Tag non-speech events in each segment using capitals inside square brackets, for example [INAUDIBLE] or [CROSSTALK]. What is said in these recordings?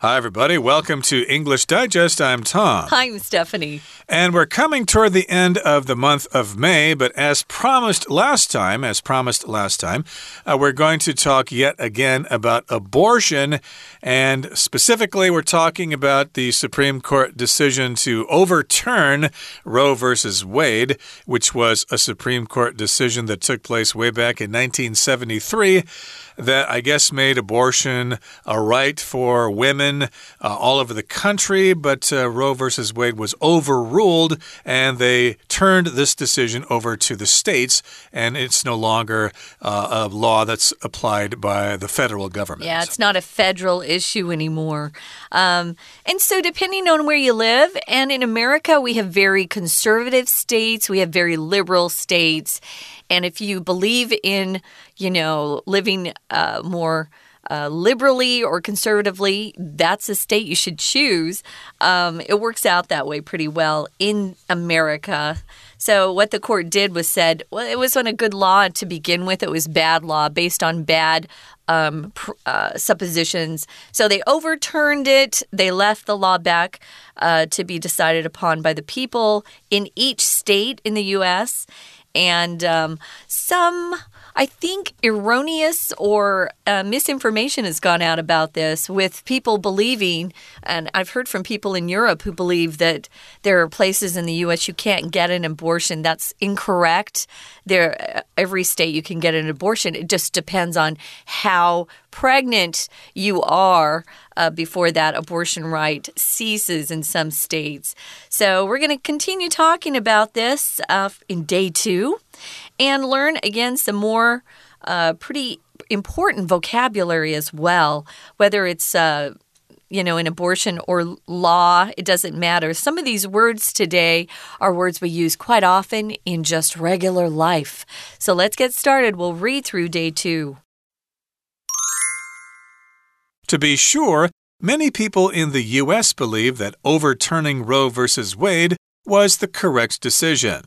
Hi, everybody. Welcome to English Digest. I'm Tom. Hi, I'm Stephanie. And we're coming toward the end of the month of May, but as promised last time, as promised last time, uh, we're going to talk yet again about abortion. And specifically, we're talking about the Supreme Court decision to overturn Roe versus Wade, which was a Supreme Court decision that took place way back in 1973 that I guess made abortion a right for women uh, all over the country, but uh, Roe versus Wade was overruled and they turned this decision over to the states, and it's no longer uh, a law that's applied by the federal government. Yeah, it's not a federal issue anymore. Um, and so, depending on where you live, and in America, we have very conservative states, we have very liberal states. And if you believe in, you know, living uh, more uh, liberally or conservatively, that's a state you should choose. Um, it works out that way pretty well in America. So what the court did was said, well, it wasn't a good law to begin with. It was bad law based on bad um, uh, suppositions. So they overturned it. They left the law back uh, to be decided upon by the people in each state in the U.S and um, some. I think erroneous or uh, misinformation has gone out about this with people believing, and I've heard from people in Europe who believe that there are places in the U.S. you can't get an abortion. That's incorrect. There, every state you can get an abortion. It just depends on how pregnant you are uh, before that abortion right ceases in some states. So, we're going to continue talking about this uh, in day two and learn again some more uh, pretty important vocabulary as well, whether it's uh, you know, an abortion or law, it doesn't matter. Some of these words today are words we use quite often in just regular life. So let's get started. We'll read through day two. To be sure, many people in the U.S. believe that overturning Roe v. Wade was the correct decision.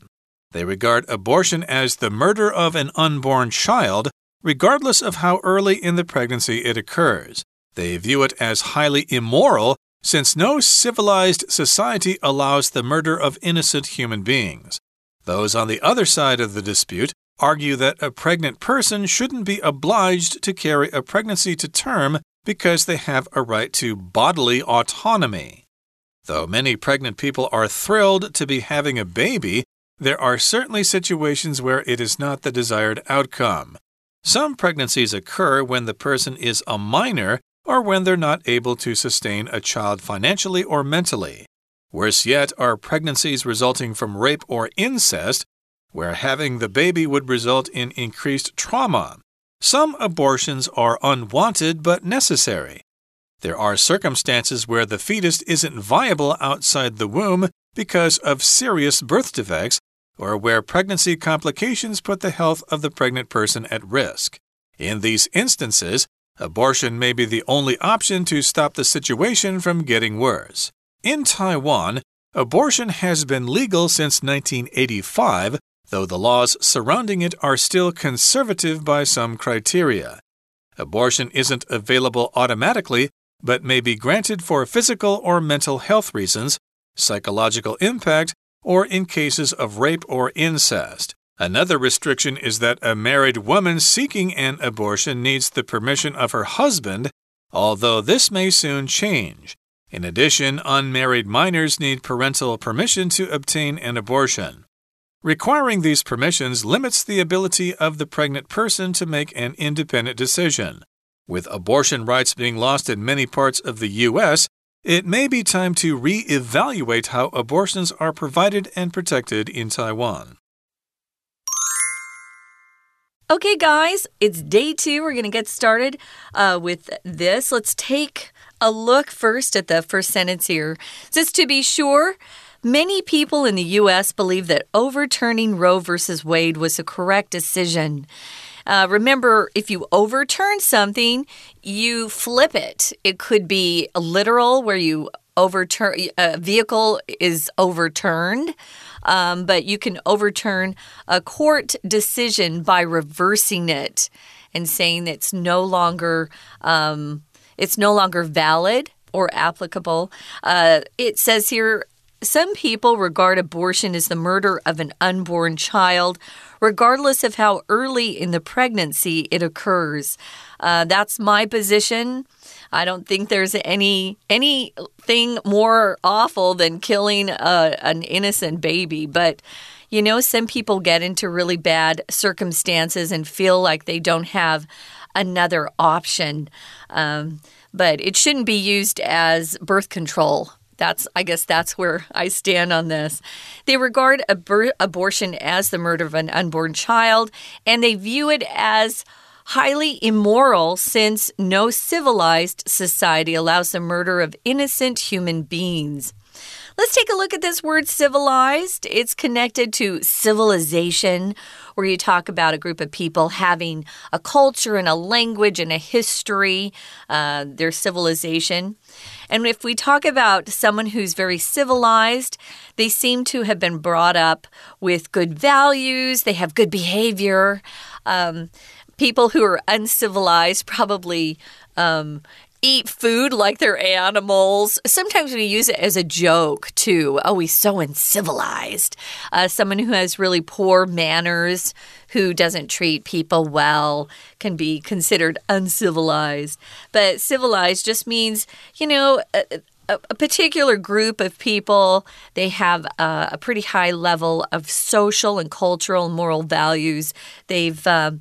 They regard abortion as the murder of an unborn child, regardless of how early in the pregnancy it occurs. They view it as highly immoral since no civilized society allows the murder of innocent human beings. Those on the other side of the dispute argue that a pregnant person shouldn't be obliged to carry a pregnancy to term because they have a right to bodily autonomy. Though many pregnant people are thrilled to be having a baby, there are certainly situations where it is not the desired outcome. Some pregnancies occur when the person is a minor or when they're not able to sustain a child financially or mentally. Worse yet are pregnancies resulting from rape or incest, where having the baby would result in increased trauma. Some abortions are unwanted but necessary. There are circumstances where the fetus isn't viable outside the womb because of serious birth defects or where pregnancy complications put the health of the pregnant person at risk. In these instances, abortion may be the only option to stop the situation from getting worse. In Taiwan, abortion has been legal since 1985 though the laws surrounding it are still conservative by some criteria. Abortion isn't available automatically, but may be granted for physical or mental health reasons, psychological impact, or in cases of rape or incest. Another restriction is that a married woman seeking an abortion needs the permission of her husband, although this may soon change. In addition, unmarried minors need parental permission to obtain an abortion. Requiring these permissions limits the ability of the pregnant person to make an independent decision. With abortion rights being lost in many parts of the U.S., it may be time to re evaluate how abortions are provided and protected in Taiwan. Okay, guys, it's day two. We're going to get started uh, with this. Let's take a look first at the first sentence here. Just to be sure, Many people in the U.S. believe that overturning Roe versus Wade was a correct decision. Uh, remember, if you overturn something, you flip it. It could be literal, where you overturn a vehicle is overturned, um, but you can overturn a court decision by reversing it and saying it's no longer um, it's no longer valid or applicable. Uh, it says here some people regard abortion as the murder of an unborn child, regardless of how early in the pregnancy it occurs. Uh, that's my position. I don't think there's any anything more awful than killing a, an innocent baby, but you know, some people get into really bad circumstances and feel like they don't have another option. Um, but it shouldn't be used as birth control. That's, I guess, that's where I stand on this. They regard abortion as the murder of an unborn child, and they view it as highly immoral since no civilized society allows the murder of innocent human beings. Let's take a look at this word civilized. It's connected to civilization, where you talk about a group of people having a culture and a language and a history, uh, their civilization. And if we talk about someone who's very civilized, they seem to have been brought up with good values, they have good behavior. Um, people who are uncivilized probably um, eat food like they're animals. Sometimes we use it as a joke too. Oh, he's so uncivilized. Uh, someone who has really poor manners, who doesn't treat people well, can be considered uncivilized. But civilized just means, you know, a, particular group of people, they have a, a, pretty high level of social and cultural and moral values. They've uh,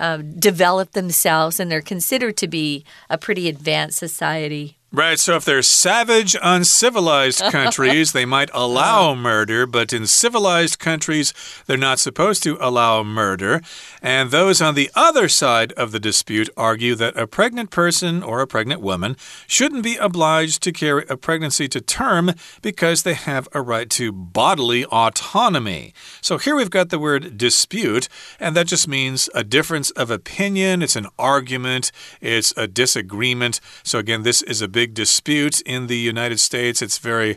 uh, developed themselves and they're considered to be a pretty advanced society. Right, so if they're savage, uncivilized [LAUGHS] countries, they might allow uh-huh. murder, but in civilized countries, they're not supposed to allow murder. And those on the other side of the dispute argue that a pregnant person or a pregnant woman shouldn't be obliged to carry a pregnancy to term because they have a right to bodily autonomy. So here we've got the word dispute, and that just means a difference of opinion, it's an argument, it's a disagreement. So again, this is a big big dispute in the United States. It's very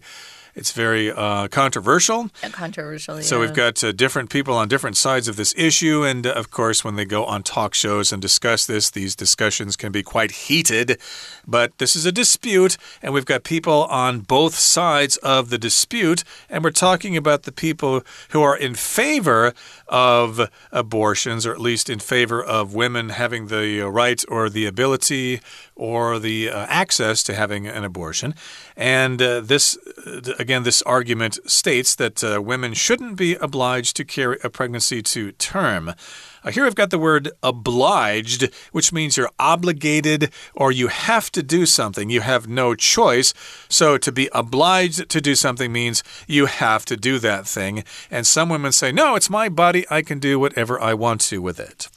it's very uh, controversial. Controversial, yeah. So we've got uh, different people on different sides of this issue. And uh, of course, when they go on talk shows and discuss this, these discussions can be quite heated. But this is a dispute, and we've got people on both sides of the dispute. And we're talking about the people who are in favor of abortions, or at least in favor of women having the right or the ability or the uh, access to having an abortion. And uh, this, uh, again, this argument states that uh, women shouldn't be obliged to carry a pregnancy to term. Uh, here I've got the word obliged, which means you're obligated or you have to do something. You have no choice. So to be obliged to do something means you have to do that thing. And some women say, no, it's my body. I can do whatever I want to with it.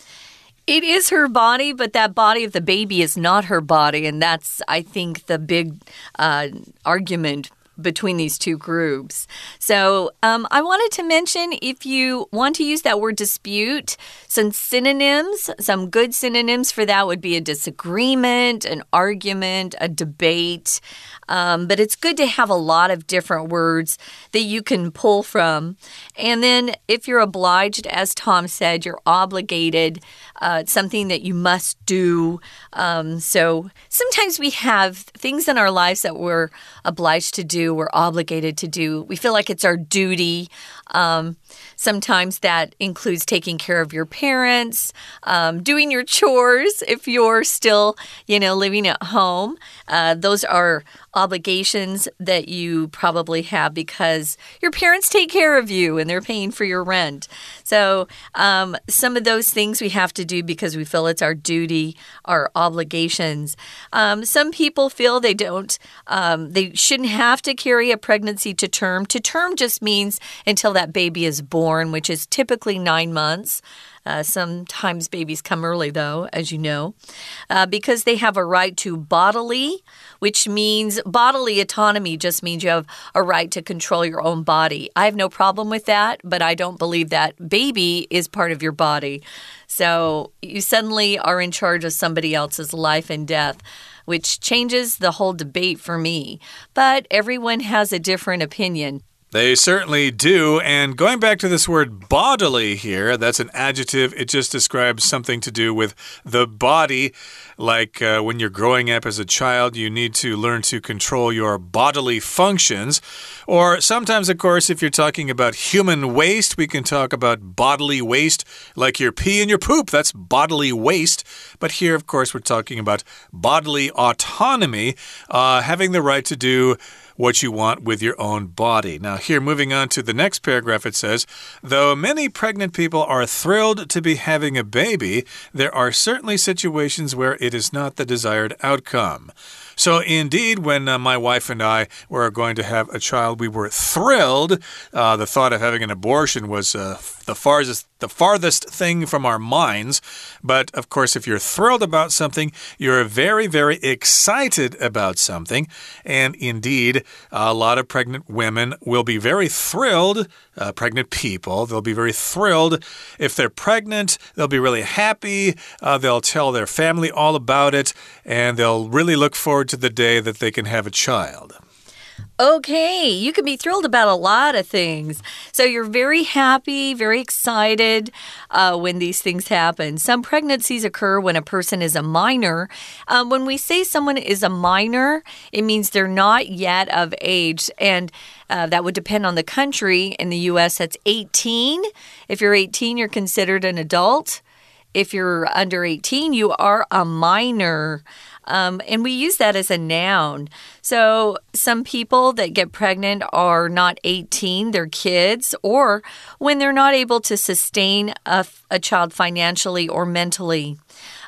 It is her body, but that body of the baby is not her body. And that's, I think, the big uh, argument between these two groups. So um, I wanted to mention if you want to use that word dispute, some synonyms, some good synonyms for that would be a disagreement, an argument, a debate. Um, but it's good to have a lot of different words that you can pull from. And then if you're obliged, as Tom said, you're obligated. Uh, it's something that you must do. Um, so sometimes we have things in our lives that we're obliged to do, we're obligated to do. We feel like it's our duty. Um, sometimes that includes taking care of your parents, um, doing your chores if you're still, you know, living at home. Uh, those are obligations that you probably have because your parents take care of you and they're paying for your rent. So, um, some of those things we have to do because we feel it's our duty, our obligations. Um, some people feel they don't, um, they shouldn't have to carry a pregnancy to term. To term just means until that baby is born, which is typically nine months. Uh, sometimes babies come early, though, as you know, uh, because they have a right to bodily, which means bodily autonomy just means you have a right to control your own body. I have no problem with that, but I don't believe that baby is part of your body. So you suddenly are in charge of somebody else's life and death which changes the whole debate for me. But everyone has a different opinion. They certainly do. And going back to this word bodily here, that's an adjective. It just describes something to do with the body. Like uh, when you're growing up as a child, you need to learn to control your bodily functions. Or sometimes, of course, if you're talking about human waste, we can talk about bodily waste, like your pee and your poop. That's bodily waste. But here, of course, we're talking about bodily autonomy, uh, having the right to do what you want with your own body. Now, here, moving on to the next paragraph, it says Though many pregnant people are thrilled to be having a baby, there are certainly situations where it is not the desired outcome. So, indeed, when uh, my wife and I were going to have a child, we were thrilled. Uh, the thought of having an abortion was uh, the farthest the farthest thing from our minds. But of course, if you're thrilled about something, you're very, very excited about something. And indeed, a lot of pregnant women will be very thrilled, uh, pregnant people, they'll be very thrilled. If they're pregnant, they'll be really happy. Uh, they'll tell their family all about it, and they'll really look forward to the day that they can have a child. Okay, you can be thrilled about a lot of things. So you're very happy, very excited uh, when these things happen. Some pregnancies occur when a person is a minor. Um, when we say someone is a minor, it means they're not yet of age. And uh, that would depend on the country. In the US, that's 18. If you're 18, you're considered an adult. If you're under 18, you are a minor. Um, and we use that as a noun. So some people that get pregnant are not 18, they're kids, or when they're not able to sustain a, a child financially or mentally.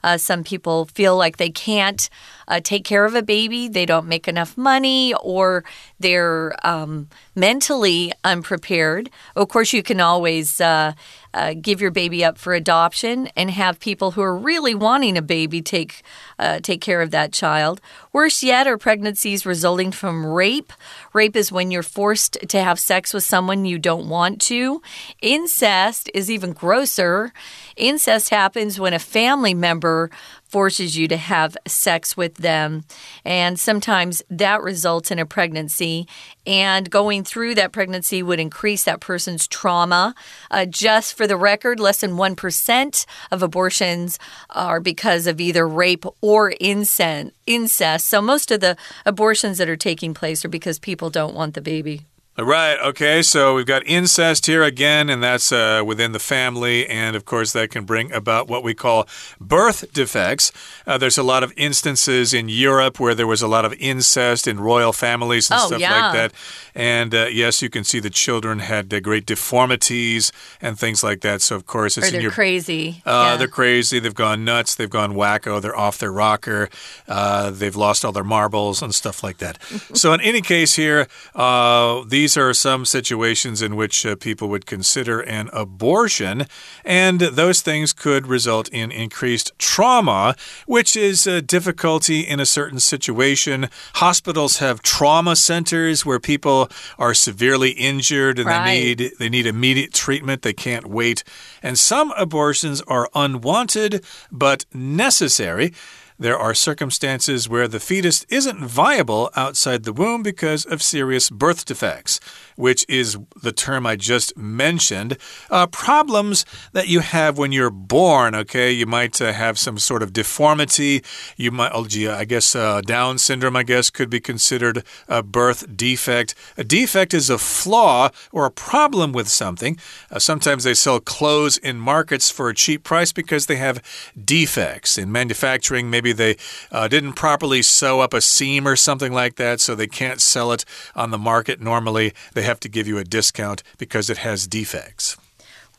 Uh, some people feel like they can't uh, take care of a baby, they don't make enough money, or they're um, mentally unprepared. Of course, you can always uh, uh, give your baby up for adoption and have people who are really wanting a baby take uh, take care of that child. Worse yet are pregnancies resulting from rape. Rape is when you're forced to have sex with someone you don't want to. Incest is even grosser. Incest happens when a family member forces you to have sex with them. And sometimes that results in a pregnancy. And going through that pregnancy would increase that person's trauma. Uh, just for the record, less than 1% of abortions are because of either rape or incest. So most of the abortions that are taking place are because people don't want the baby. Right. Okay. So we've got incest here again, and that's uh, within the family. And of course, that can bring about what we call birth defects. Uh, there's a lot of instances in Europe where there was a lot of incest in royal families and oh, stuff yeah. like that. And uh, yes, you can see the children had uh, great deformities and things like that. So, of course, it's or they're in your, crazy. Uh, yeah. They're crazy. They've gone nuts. They've gone wacko. They're off their rocker. Uh, they've lost all their marbles and stuff like that. [LAUGHS] so, in any case, here, uh, these are some situations in which uh, people would consider an abortion, and those things could result in increased trauma, which is a difficulty in a certain situation. Hospitals have trauma centers where people are severely injured and Right. they need they need immediate treatment. They can't wait. And some abortions are unwanted but necessary. There are circumstances where the fetus isn't viable outside the womb because of serious birth defects, which is the term I just mentioned. Uh, problems that you have when you're born, okay? You might uh, have some sort of deformity. You might, oh, gee, I guess uh, Down syndrome, I guess, could be considered a birth defect. A defect is a flaw or a problem with something. Uh, sometimes they sell clothes in markets for a cheap price because they have defects. In manufacturing, maybe they uh, didn't properly sew up a seam or something like that, so they can't sell it on the market normally. They have to give you a discount because it has defects.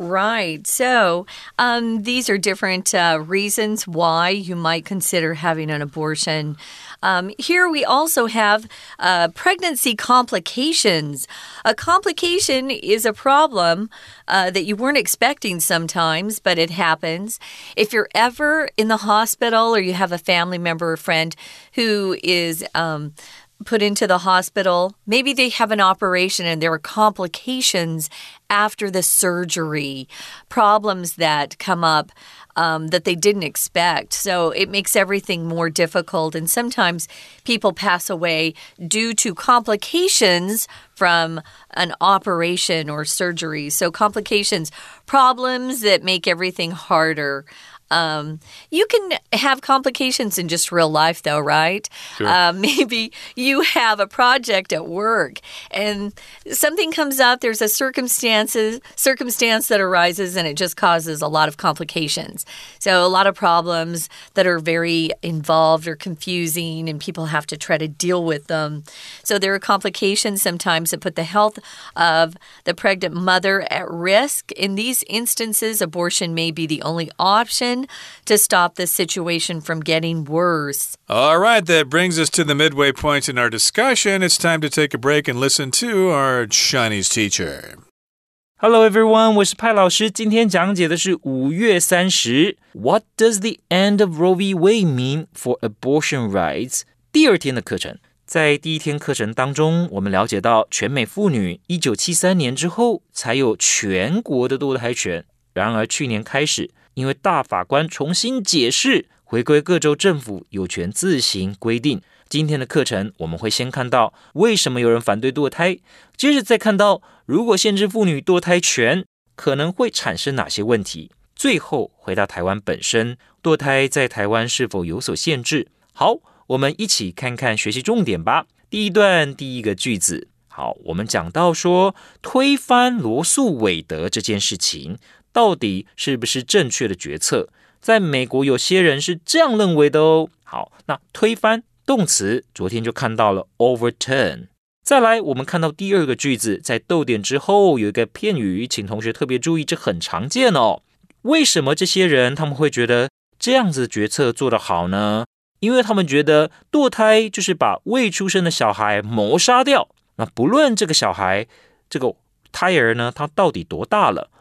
Right. So, um, these are different uh, reasons why you might consider having an abortion. Um, here we also have uh, pregnancy complications. A complication is a problem uh, that you weren't expecting sometimes, but it happens. If you're ever in the hospital or you have a family member or friend who is um, put into the hospital. Maybe they have an operation and there are complications after the surgery, problems that come up um, that they didn't expect. So it makes everything more difficult. And sometimes people pass away due to complications from an operation or surgery. So complications, problems that make everything harder. Um, you can have complications in just real life, though, right? Sure. Uh, [LAUGHS] maybe you have a project at work and something comes up. There's a circumstances circumstance that arises, and it just causes a lot of complications. So a lot of problems that are very involved or confusing, and people have to try to deal with them. So there are complications sometimes that put the health of the pregnant mother at risk. In these instances, abortion may be the only option to stop the situation from getting worse. All right, that brings us to the midway point in our discussion. It's time to take a break and listen to our Chinese teacher. Hello everyone，我是派老师。今天讲解的是五月三十。What does the end of Roe v. Wade mean for abortion rights？第二天的课程，在第一天课程当中，我们了解到全美妇女一九七三年之后才有全国的堕胎权。然而去年开始， 因为大法官重新解释，回归各州政府有权自行规定。今天的课程我们会先看到为什么有人反对堕胎，接着再看到如果限制妇女堕胎权可能会产生哪些问题，最后回到台湾本身，堕胎在台湾是否有所限制？好，我们一起看看学习重点吧。第一段第一个句子，好，我们讲到说推翻罗素韦德这件事情。到底是不是正确的决策？在美国，有些人是这样认为的哦。好，那推翻动词，昨天就看到了 overturn。再来，我们看到第二个句子，在逗点之后有一个片语，请同学特别注意，这很常见哦。为什么这些人他们会觉得这样子决策做得好呢？因为他们觉得堕胎就是把未出生的小孩谋杀掉。那不论这个小孩这个胎儿呢，他到底多大了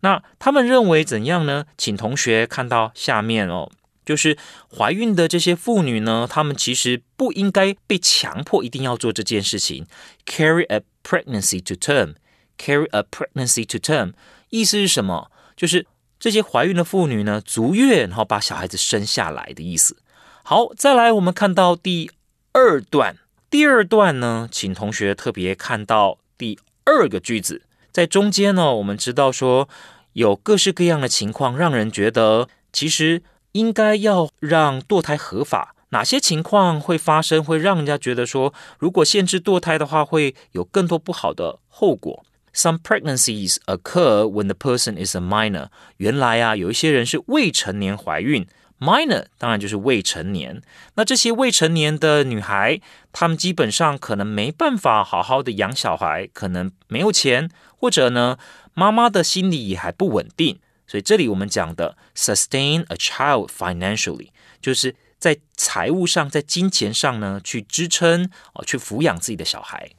那他们认为怎样呢？请同学看到下面哦，就是怀孕的这些妇女呢，她们其实不应该被强迫一定要做这件事情。Carry a pregnancy to term，carry a pregnancy to term，意思是什么？就是这些怀孕的妇女呢，足月然后把小孩子生下来的意思。好，再来我们看到第二段，第二段呢，请同学特别看到第二个句子。在中间呢，我们知道说有各式各样的情况，让人觉得其实应该要让堕胎合法。哪些情况会发生，会让人家觉得说，如果限制堕胎的话，会有更多不好的后果？Some pregnancies occur when the person is a minor。原来啊，有一些人是未成年怀孕。Minor 当然就是未成年，那这些未成年的女孩，她们基本上可能没办法好好的养小孩，可能没有钱，或者呢，妈妈的心理也还不稳定。所以这里我们讲的 sustain a child financially，就是在财务上、在金钱上呢，去支撑哦，去抚养自己的小孩。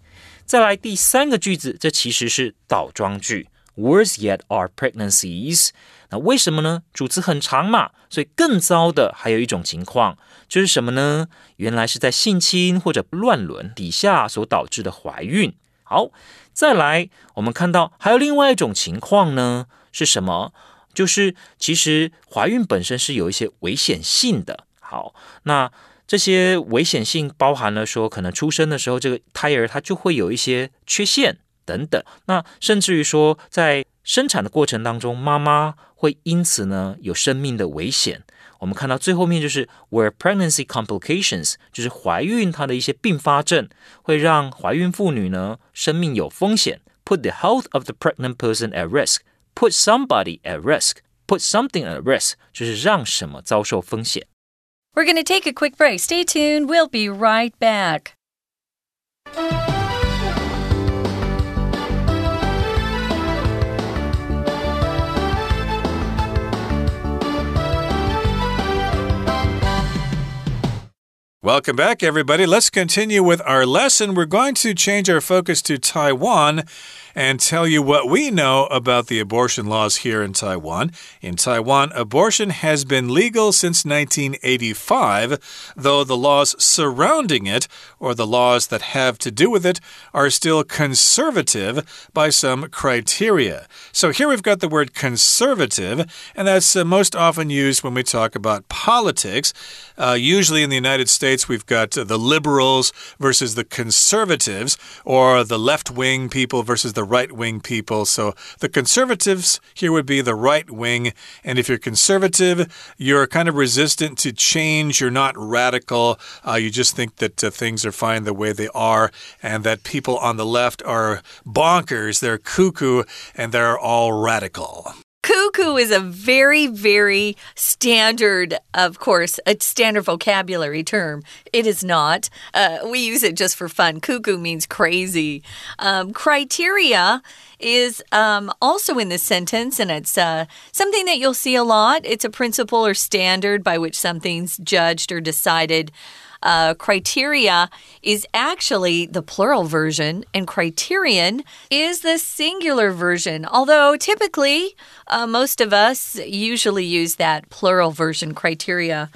再来第三个句子，这其实是倒装句，worse yet are pregnancies。那为什么呢？主词很长嘛，所以更糟的还有一种情况，就是什么呢？原来是在性侵或者乱伦底下所导致的怀孕。好，再来，我们看到还有另外一种情况呢，是什么？就是其实怀孕本身是有一些危险性的。好，那这些危险性包含了说，可能出生的时候这个胎儿它就会有一些缺陷等等。那甚至于说在生产的过程当中，妈妈会因此呢有生命的危险。我们看到最后面就是 where pregnancy complications，就是怀孕它的一些并发症，会让怀孕妇女呢生命有风险。Put the health of the pregnant person at risk. Put somebody at risk. Put something at risk，就是让什么遭受风险。We're going to take a quick break. Stay tuned. We'll be right back. Welcome back, everybody. Let's continue with our lesson. We're going to change our focus to Taiwan and tell you what we know about the abortion laws here in Taiwan. In Taiwan, abortion has been legal since 1985, though the laws surrounding it, or the laws that have to do with it, are still conservative by some criteria. So here we've got the word conservative, and that's uh, most often used when we talk about politics. Uh, usually in the United States, we've got the liberals versus the conservatives, or the left wing people versus the right wing people. So the conservatives here would be the right wing. And if you're conservative, you're kind of resistant to change. You're not radical. Uh, you just think that uh, things are fine the way they are, and that people on the left are bonkers. They're cuckoo and they're all radical. Cuckoo is a very, very standard, of course, a standard vocabulary term. It is not. Uh, we use it just for fun. Cuckoo means crazy. Um, criteria is um, also in this sentence, and it's uh, something that you'll see a lot. It's a principle or standard by which something's judged or decided uh, criteria is actually the plural version, and criterion is the singular version. Although typically, uh, most of us usually use that plural version criteria.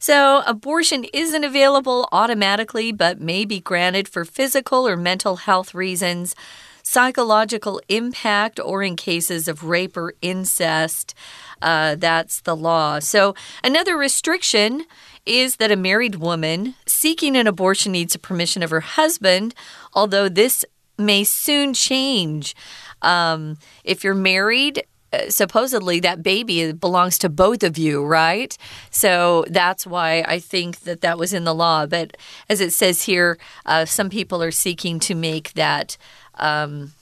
So, abortion isn't available automatically, but may be granted for physical or mental health reasons, psychological impact, or in cases of rape or incest. Uh, that's the law. So, another restriction is that a married woman seeking an abortion needs the permission of her husband, although this may soon change. Um, if you're married, uh, supposedly that baby belongs to both of you, right? So that's why I think that that was in the law. But as it says here, uh, some people are seeking to make that um,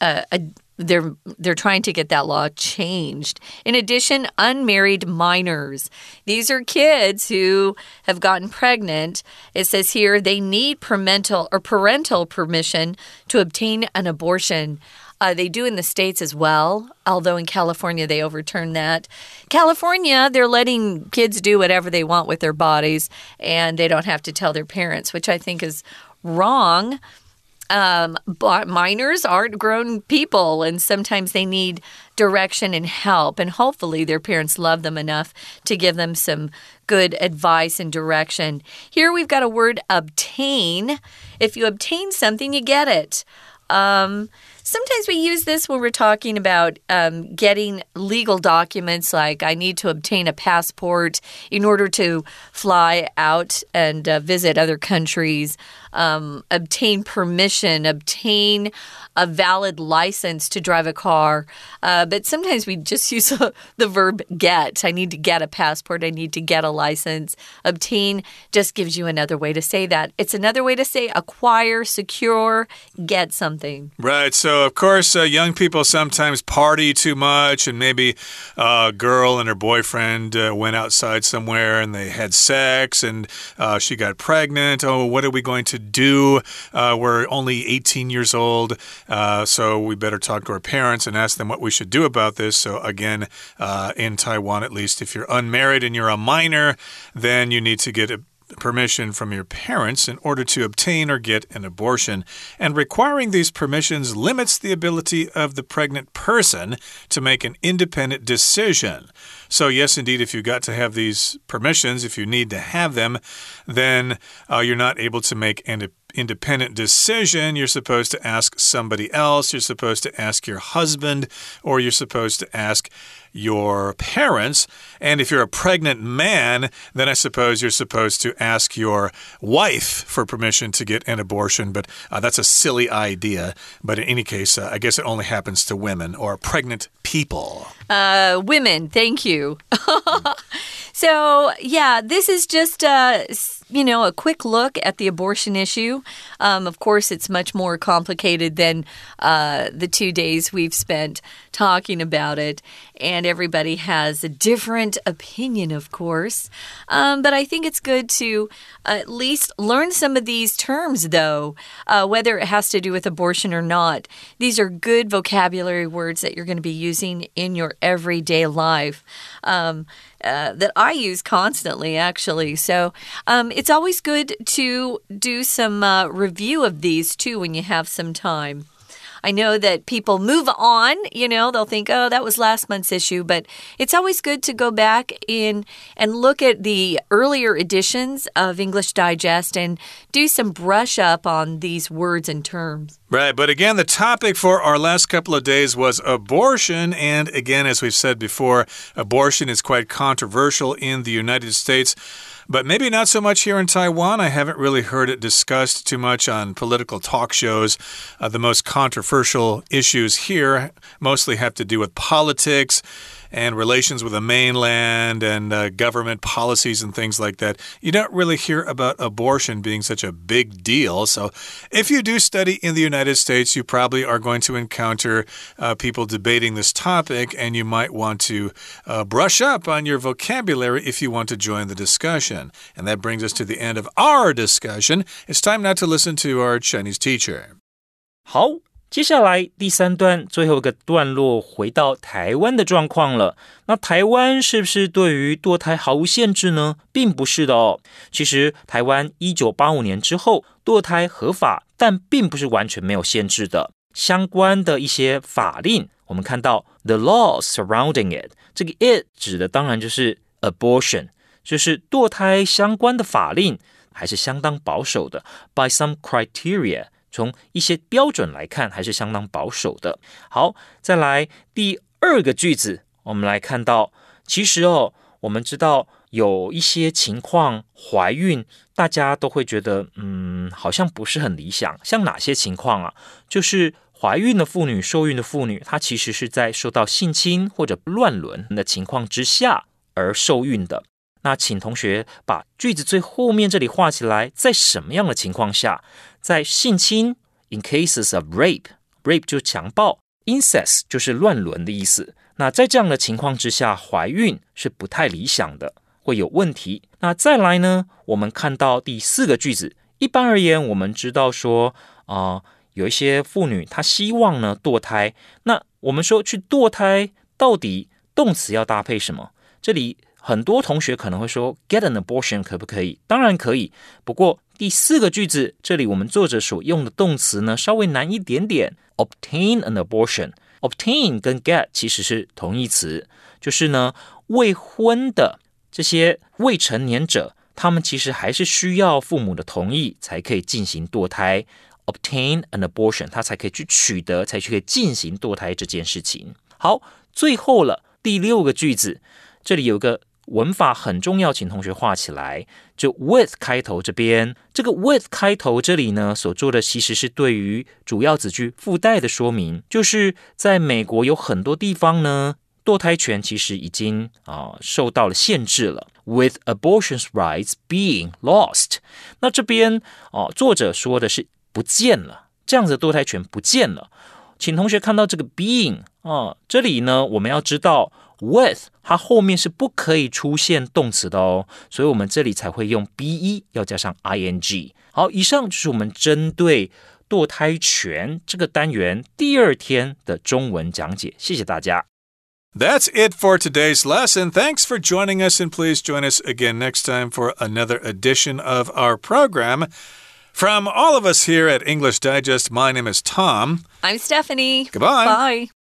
a, a they're they're trying to get that law changed. In addition, unmarried minors. These are kids who have gotten pregnant. It says here they need parental or parental permission to obtain an abortion. Uh, they do in the States as well, although in California they overturned that. California, they're letting kids do whatever they want with their bodies and they don't have to tell their parents, which I think is wrong um, but minors aren't grown people, and sometimes they need direction and help. And hopefully, their parents love them enough to give them some good advice and direction. Here we've got a word obtain. If you obtain something, you get it. Um, Sometimes we use this when we're talking about um, getting legal documents, like I need to obtain a passport in order to fly out and uh, visit other countries, um, obtain permission, obtain a valid license to drive a car. Uh, but sometimes we just [LAUGHS] use the verb get. I need to get a passport. I need to get a license. Obtain just gives you another way to say that. It's another way to say acquire, secure, get something. Right. So, of course, uh, young people sometimes party too much, and maybe a girl and her boyfriend uh, went outside somewhere and they had sex and uh, she got pregnant. Oh, what are we going to do? Uh, we're only 18 years old. Uh, so we better talk to our parents and ask them what we should do about this. So, again, uh, in Taiwan at least, if you're unmarried and you're a minor, then you need to get a permission from your parents in order to obtain or get an abortion. And requiring these permissions limits the ability of the pregnant person to make an independent decision. So, yes, indeed, if you got to have these permissions, if you need to have them, then uh, you're not able to make an independent decision, you're supposed to ask somebody else. You're supposed to ask your husband, or you're supposed to ask your parents. And if you're a pregnant man, then I suppose you're supposed to ask your wife for permission to get an abortion. But uh, that's a silly idea. But in any case, uh, I guess it only happens to women or pregnant people. Uh, women, thank you. [LAUGHS] so, yeah, this is just. Uh, you know, a quick look at the abortion issue. Um, of course, it's much more complicated than uh, the two days we've spent talking about it, and everybody has a different opinion, of course. Um, but I think it's good to at least learn some of these terms, though, uh, whether it has to do with abortion or not. These are good vocabulary words that you're going to be using in your everyday life. Um, uh, that I use constantly, actually. So, um, it's always good to do some uh, review of these too when you have some time. I know that people move on, you know, they'll think, oh, that was last month's issue, but it's always good to go back in and look at the earlier editions of English Digest and do some brush up on these words and terms. Right, but again, the topic for our last couple of days was abortion. And again, as we've said before, abortion is quite controversial in the United States but maybe not so much here in Taiwan. I haven't really heard it discussed too much on political talk shows. Uh, the most controversial issues here mostly have to do with politics and relations with the mainland and uh, government policies and things like that. You don't really hear about abortion being such a big deal. So, if you do study in the United States, you probably are going to encounter uh, people debating this topic, and you might want to uh, brush up on your vocabulary if you want to join the discussion. And that brings us to the end of our discussion. It's time now to listen to our Chinese teacher. 好，接下来第三段最后一个段落，回到台湾的状况了。那台湾是不是对于堕胎毫无限制呢？并不是的哦。其实台湾一九八五年之后堕胎合法，但并不是完全没有限制的。相关的一些法令，我们看到 the law surrounding it，这个 it 指的当然就是 abortion，就是堕胎相关的法令还是相当保守的。By some criteria。从一些标准来看，还是相当保守的。好，再来第二个句子，我们来看到，其实哦，我们知道有一些情况怀孕，大家都会觉得，嗯，好像不是很理想。像哪些情况啊？就是怀孕的妇女、受孕的妇女，她其实是在受到性侵或者乱伦的情况之下而受孕的。那请同学把句子最后面这里画起来，在什么样的情况下？在性侵，in cases of rape，rape 就强暴，incest 就是乱伦的意思。那在这样的情况之下，怀孕是不太理想的，会有问题。那再来呢？我们看到第四个句子，一般而言，我们知道说啊，有一些妇女她希望呢堕胎。那我们说去堕胎，到底动词要搭配什么？这里。很多同学可能会说，get an abortion 可不可以？当然可以。不过第四个句子，这里我们作者所用的动词呢，稍微难一点点。obtain an abortion，obtain 跟 get 其实是同义词，就是呢，未婚的这些未成年者，他们其实还是需要父母的同意才可以进行堕胎。obtain an abortion，他才可以去取得，才去可以进行堕胎这件事情。好，最后了第六个句子，这里有个。文法很重要，请同学画起来。就 with 开头这边，这个 with 开头这里呢，所做的其实是对于主要子句附带的说明。就是在美国有很多地方呢，堕胎权其实已经啊受到了限制了。With abortions rights being lost，那这边哦，作者说的是不见了，这样子堕胎权不见了。请同学看到这个 being 啊，这里呢，我们要知道。with 它后面是不可以出现动词的哦，所以我们这里才会用 be 要加上 ing。好，以上就是我们针对堕胎权这个单元第二天的中文讲解，谢谢大家。That's it for today's lesson. Thanks for joining us, and please join us again next time for another edition of our program. From all of us here at English Digest, my name is Tom. I'm Stephanie. Goodbye. Bye.